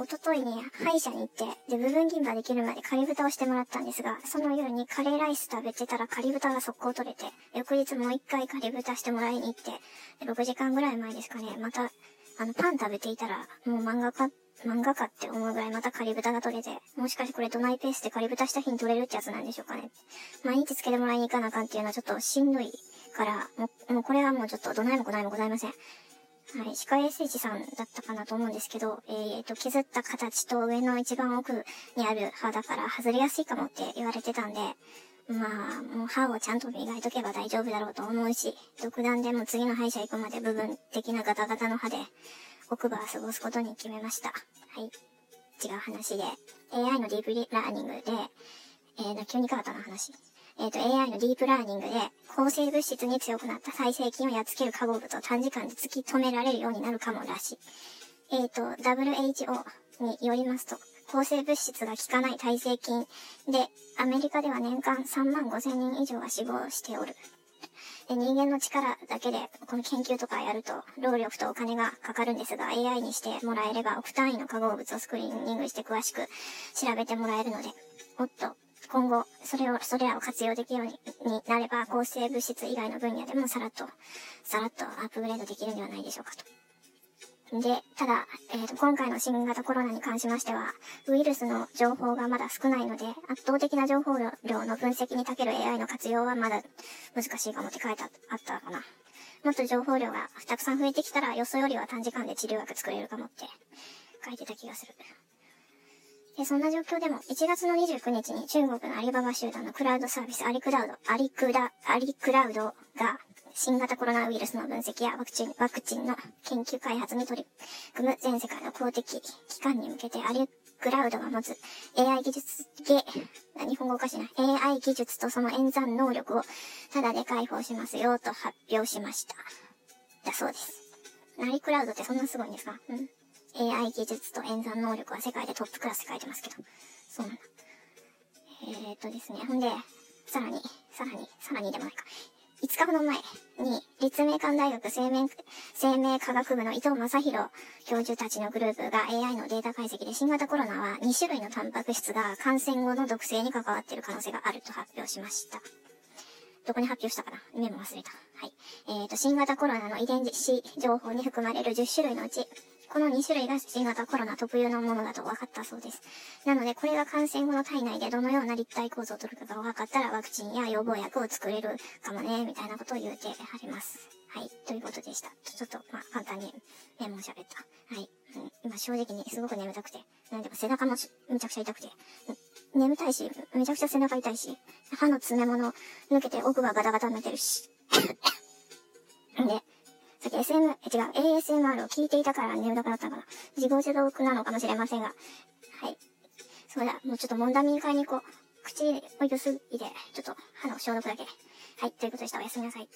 おとといに歯医者に行って、で、部分銀歯できるまで仮豚をしてもらったんですが、その夜にカレーライス食べてたら仮豚が速攻取れて、翌日もう一回仮豚してもらいに行って、で、6時間ぐらい前ですかね、また、あの、パン食べていたら、もう漫画家、漫画家って思うぐらいまた仮豚が取れて、もしかしてこれドナイペースで仮豚した日に取れるってやつなんでしょうかね。毎日つけてもらいに行かなあかんっていうのはちょっとしんどいから、もう、もうこれはもうちょっとどないもこないもございません。はい、歯科衛生士さんだったかなと思うんですけど、えー、と、削った形と上の一番奥にある歯だから外れやすいかもって言われてたんで、まあ、もう歯をちゃんと磨いとけば大丈夫だろうと思うし、独断でも次の歯医者行くまで部分的なガタガタの歯で奥歯を過ごすことに決めました。はい。違う話で、AI のディープラーニングで、えー、急に変わったな話。えっ、ー、と、AI のディープラーニングで、抗生物質に強くなった再生菌をやっつける化合物を短時間で突き止められるようになるかもらしい。えっ、ー、と、WHO によりますと、抗生物質が効かない耐性菌で、アメリカでは年間3万5千人以上が死亡しておる。で人間の力だけで、この研究とかやると、労力とお金がかかるんですが、AI にしてもらえれば、億単位の化合物をスクリーニングして詳しく調べてもらえるので、もっと今後、それを、それらを活用できるようになれば、抗生物質以外の分野でもさらっと、さらっとアップグレードできるんではないでしょうかと。で、ただ、えーと、今回の新型コロナに関しましては、ウイルスの情報がまだ少ないので、圧倒的な情報量の分析に長ける AI の活用はまだ難しいかもって書いてあったかな。もっと情報量がたくさん増えてきたら、よそよりは短時間で治療薬作れるかもって書いてた気がする。で、そんな状況でも、1月の29日に中国のアリババ集団のクラウドサービスアリクラウド、アリクラ、アリクラウドが、新型コロナウイルスの分析やワクチン、ワクチンの研究開発に取り組む全世界の公的機関に向けてアリクラウドが持つ AI 技術、ゲ、日本語おかしいな。AI 技術とその演算能力をタダで開放しますよと発表しました。だそうです。アリクラウドってそんなすごいんですか？うん。AI 技術と演算能力は世界でトップクラスって書いてますけど。そうなんだ。えー、っとですね。ほんで、さらに、さらに、さらにでもないか。5日ほど前に、立命館大学生命、生命科学部の伊藤正宏教授たちのグループが AI のデータ解析で新型コロナは2種類のタンパク質が感染後の毒性に関わっている可能性があると発表しました。どこに発表したかな？メモ忘れた。はい。えっ、ー、と、新型コロナの遺伝子情報に含まれる10種類のうち、この2種類が新型コロナ特有のものだと分かったそうです。なので、これが感染後の体内でどのような立体構造を取るかが分かったら、ワクチンや予防薬を作れるかもね、みたいなことを言うてはります。はい、ということでした。ちょっと、まあ、簡単にメモを喋った。はい。うん、今正直にすごく眠たくて、なんでか背中もめちゃくちゃ痛くて、眠たいし、めちゃくちゃ背中痛いし、歯の詰め物抜けて奥がガタガタになってるし。で、さっき SM、違う、ASMR を聞いていたから眠たくなったのかな。自業自得なのかもしれませんが。はい。そうだ、もうちょっとモンダミン買いに行こう。口をゆすいで、ちょっと歯の消毒だけ。はい、ということでした。おやすみなさい。